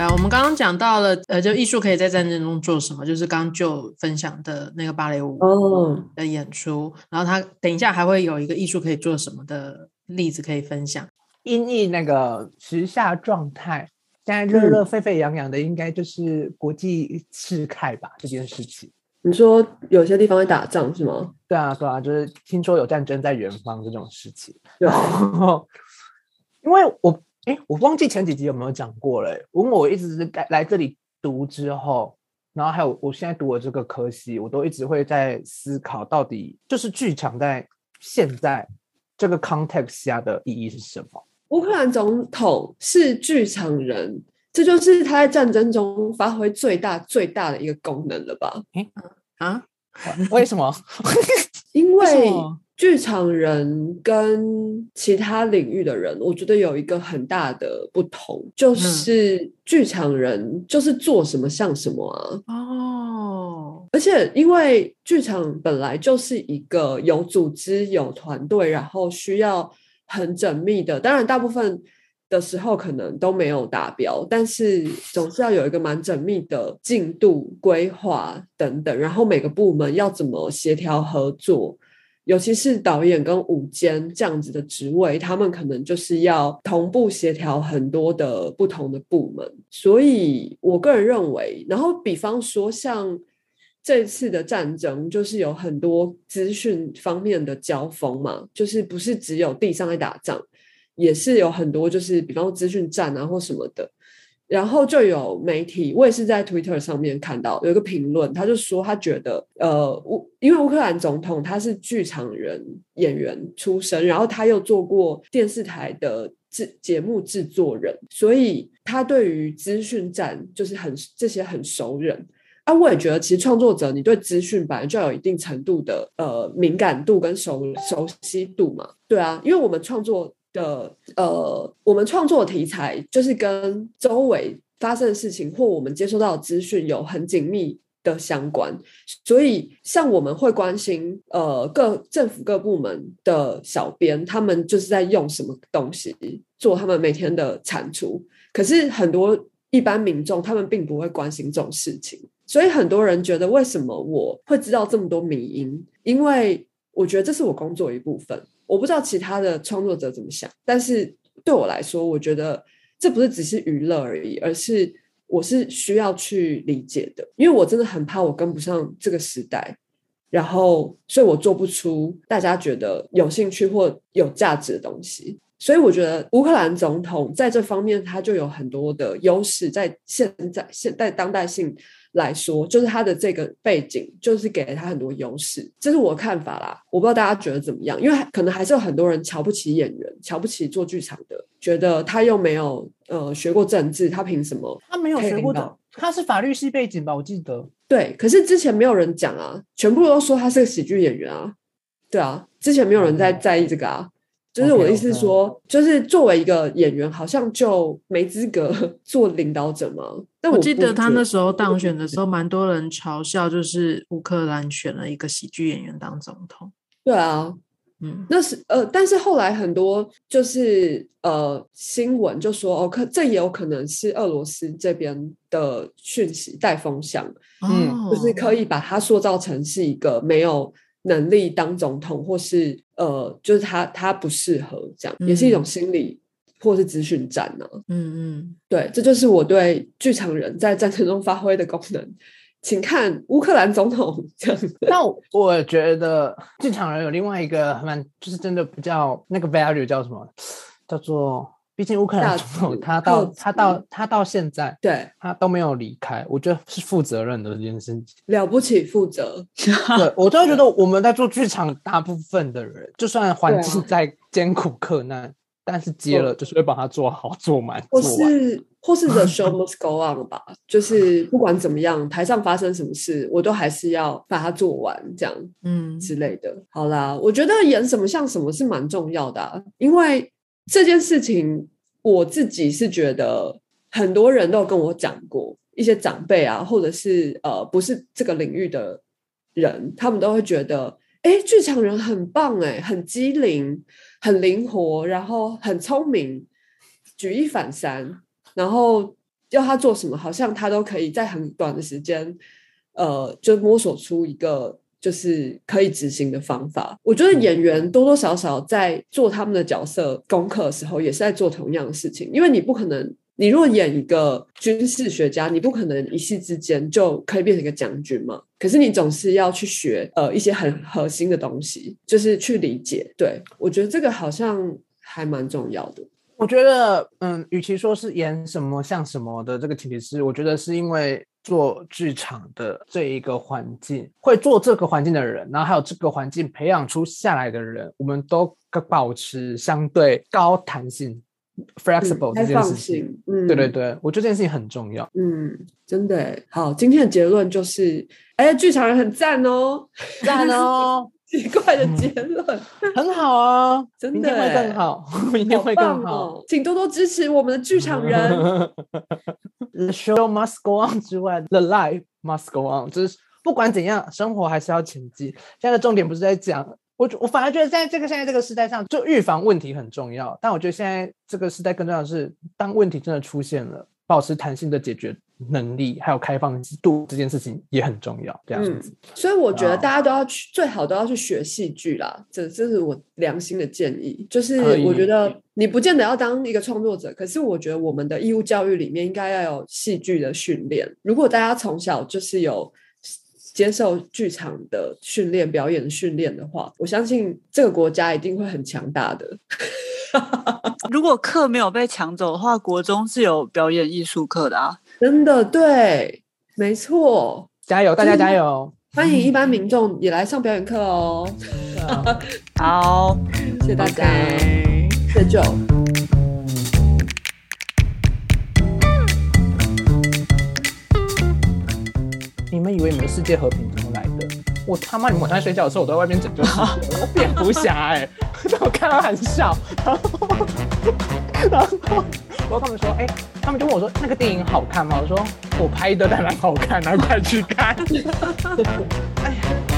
来，我们刚刚讲到了，呃，就艺术可以在战争中做什么，就是刚刚就分享的那个芭蕾舞哦，的演出，然后他等一下还会有一个艺术可以做什么的例子可以分享。音译那个时下状态，现在热热沸沸扬扬的，应该就是国际事态吧这件事情。你说有些地方会打仗是吗？对啊，对啊，就是听说有战争在远方这种事情。对然后，因为我哎，我忘记前几集有没有讲过了。因为我一直是来来这里读之后，然后还有我现在读的这个科系，我都一直会在思考，到底就是剧场在现在这个 context 下的意义是什么。乌克兰总统是剧场人，这就是他在战争中发挥最大最大的一个功能了吧？啊，为什么？因为剧场人跟其他领域的人，我觉得有一个很大的不同，就是剧场人就是做什么像什么啊。哦，而且，因为剧场本来就是一个有组织、有团队，然后需要很缜密的。当然，大部分的时候可能都没有达标，但是总是要有一个蛮缜密的进度规划等等。然后每个部门要怎么协调合作，尤其是导演跟舞监这样子的职位，他们可能就是要同步协调很多的不同的部门。所以我个人认为，然后比方说像。这次的战争就是有很多资讯方面的交锋嘛，就是不是只有地上在打仗，也是有很多就是比方说资讯战啊或什么的。然后就有媒体，我也是在 Twitter 上面看到有一个评论，他就说他觉得，呃，乌因为乌克兰总统他是剧场人演员出身，然后他又做过电视台的制节目制作人，所以他对于资讯战就是很这些很熟人。啊，我也觉得，其实创作者你对资讯本来就有一定程度的呃敏感度跟熟熟悉度嘛，对啊，因为我们创作的呃，我们创作题材就是跟周围发生的事情或我们接收到的资讯有很紧密的相关，所以像我们会关心呃各政府各部门的小编他们就是在用什么东西做他们每天的产出，可是很多一般民众他们并不会关心这种事情。所以很多人觉得，为什么我会知道这么多迷音？因为我觉得这是我工作一部分。我不知道其他的创作者怎么想，但是对我来说，我觉得这不是只是娱乐而已，而是我是需要去理解的。因为我真的很怕我跟不上这个时代，然后所以我做不出大家觉得有兴趣或有价值的东西。所以我觉得乌克兰总统在这方面他就有很多的优势，在现在现在当代性。来说，就是他的这个背景，就是给了他很多优势，这是我的看法啦。我不知道大家觉得怎么样，因为可能还是有很多人瞧不起演员，瞧不起做剧场的，觉得他又没有呃学过政治，他凭什么？他没有学过的的，他是法律系背景吧？我记得。对，可是之前没有人讲啊，全部都说他是个喜剧演员啊，对啊，之前没有人在在意这个啊。就是我的意思是说，就是作为一个演员，好像就没资格 做领导者吗？但我记得得他那时候当选的时候，蛮多人嘲笑，就是乌克兰选了一个喜剧演员当总统。对啊，嗯，那是呃，但是后来很多就是呃新闻就说，哦，可这也有可能是俄罗斯这边的讯息带风向，嗯就是可以把它塑造成是一个没有能力当总统，或是呃，就是他他不适合这样，也是一种心理或是资讯战呢、嗯嗯，对，这就是我对剧场人在战争中发挥的功能。请看乌克兰总统 这样子。但我觉得剧场人有另外一个蛮，就是真的比较那个 value 叫什么？叫做，毕竟乌克兰总统他到他到他到现在对，他都没有离开，我觉得是负责任的这件事情。了不起，负责。对我真的觉得我们在做剧场，大部分的人，就算环境再艰苦克难，但是接了就是会把它做好、做满、或。是或是 the show must go on 吧，就是不管怎么样，台上发生什么事，我都还是要把它做完，这样嗯之类的。好啦，我觉得演什么像什么是蛮重要的、啊，因为这件事情我自己是觉得很多人都有跟我讲过，一些长辈啊，或者是呃不是这个领域的人，他们都会觉得，哎，剧场人很棒，哎，很机灵，很灵活，然后很聪明，举一反三。然后要他做什么，好像他都可以在很短的时间，呃，就摸索出一个就是可以执行的方法。我觉得演员多多少少在做他们的角色功课的时候，也是在做同样的事情，因为你不可能。你如果演一个军事学家，你不可能一夕之间就可以变成一个将军嘛？可是你总是要去学呃一些很核心的东西，就是去理解。对我觉得这个好像还蛮重要的。我觉得，嗯，与其说是演什么像什么的这个前提是，我觉得是因为做剧场的这一个环境，会做这个环境的人，然后还有这个环境培养出下来的人，我们都保持相对高弹性。flexible 这件事情，嗯，对对对，我觉得这件事情很重要。嗯，真的好，今天的结论就是，哎，剧场人很赞哦，赞哦，奇怪的结论，很好啊，真的会更好，明天会更好，请多多支持我们的剧场人。The show must go on 之外，The life must go on，就是不管怎样，生活还是要前进。现在的重点不是在讲。我我反而觉得在这个现在这个时代上，就预防问题很重要。但我觉得现在这个时代更重要的是，当问题真的出现了，保持弹性的解决能力，还有开放度这件事情也很重要。这样子，所以我觉得大家都要去，最好都要去学戏剧啦。这这是我良心的建议。就是我觉得你不见得要当一个创作者，可是我觉得我们的义务教育里面应该要有戏剧的训练。如果大家从小就是有。接受剧场的训练、表演训练的话，我相信这个国家一定会很强大的。如果课没有被抢走的话，国中是有表演艺术课的啊！真的，对，没错，加油，大家加油！欢迎一般民众也来上表演课哦。好，谢谢大家，谢谢。你们以为你们世界和平怎么来的？我他妈！你们晚上睡觉的时候，我都在外面拯救世界，我蝙蝠侠哎！我开玩笑，然后然后我跟他们说，哎，他们就问我说，那个电影好看吗？我说我拍的当然好看，快去看！哎呀。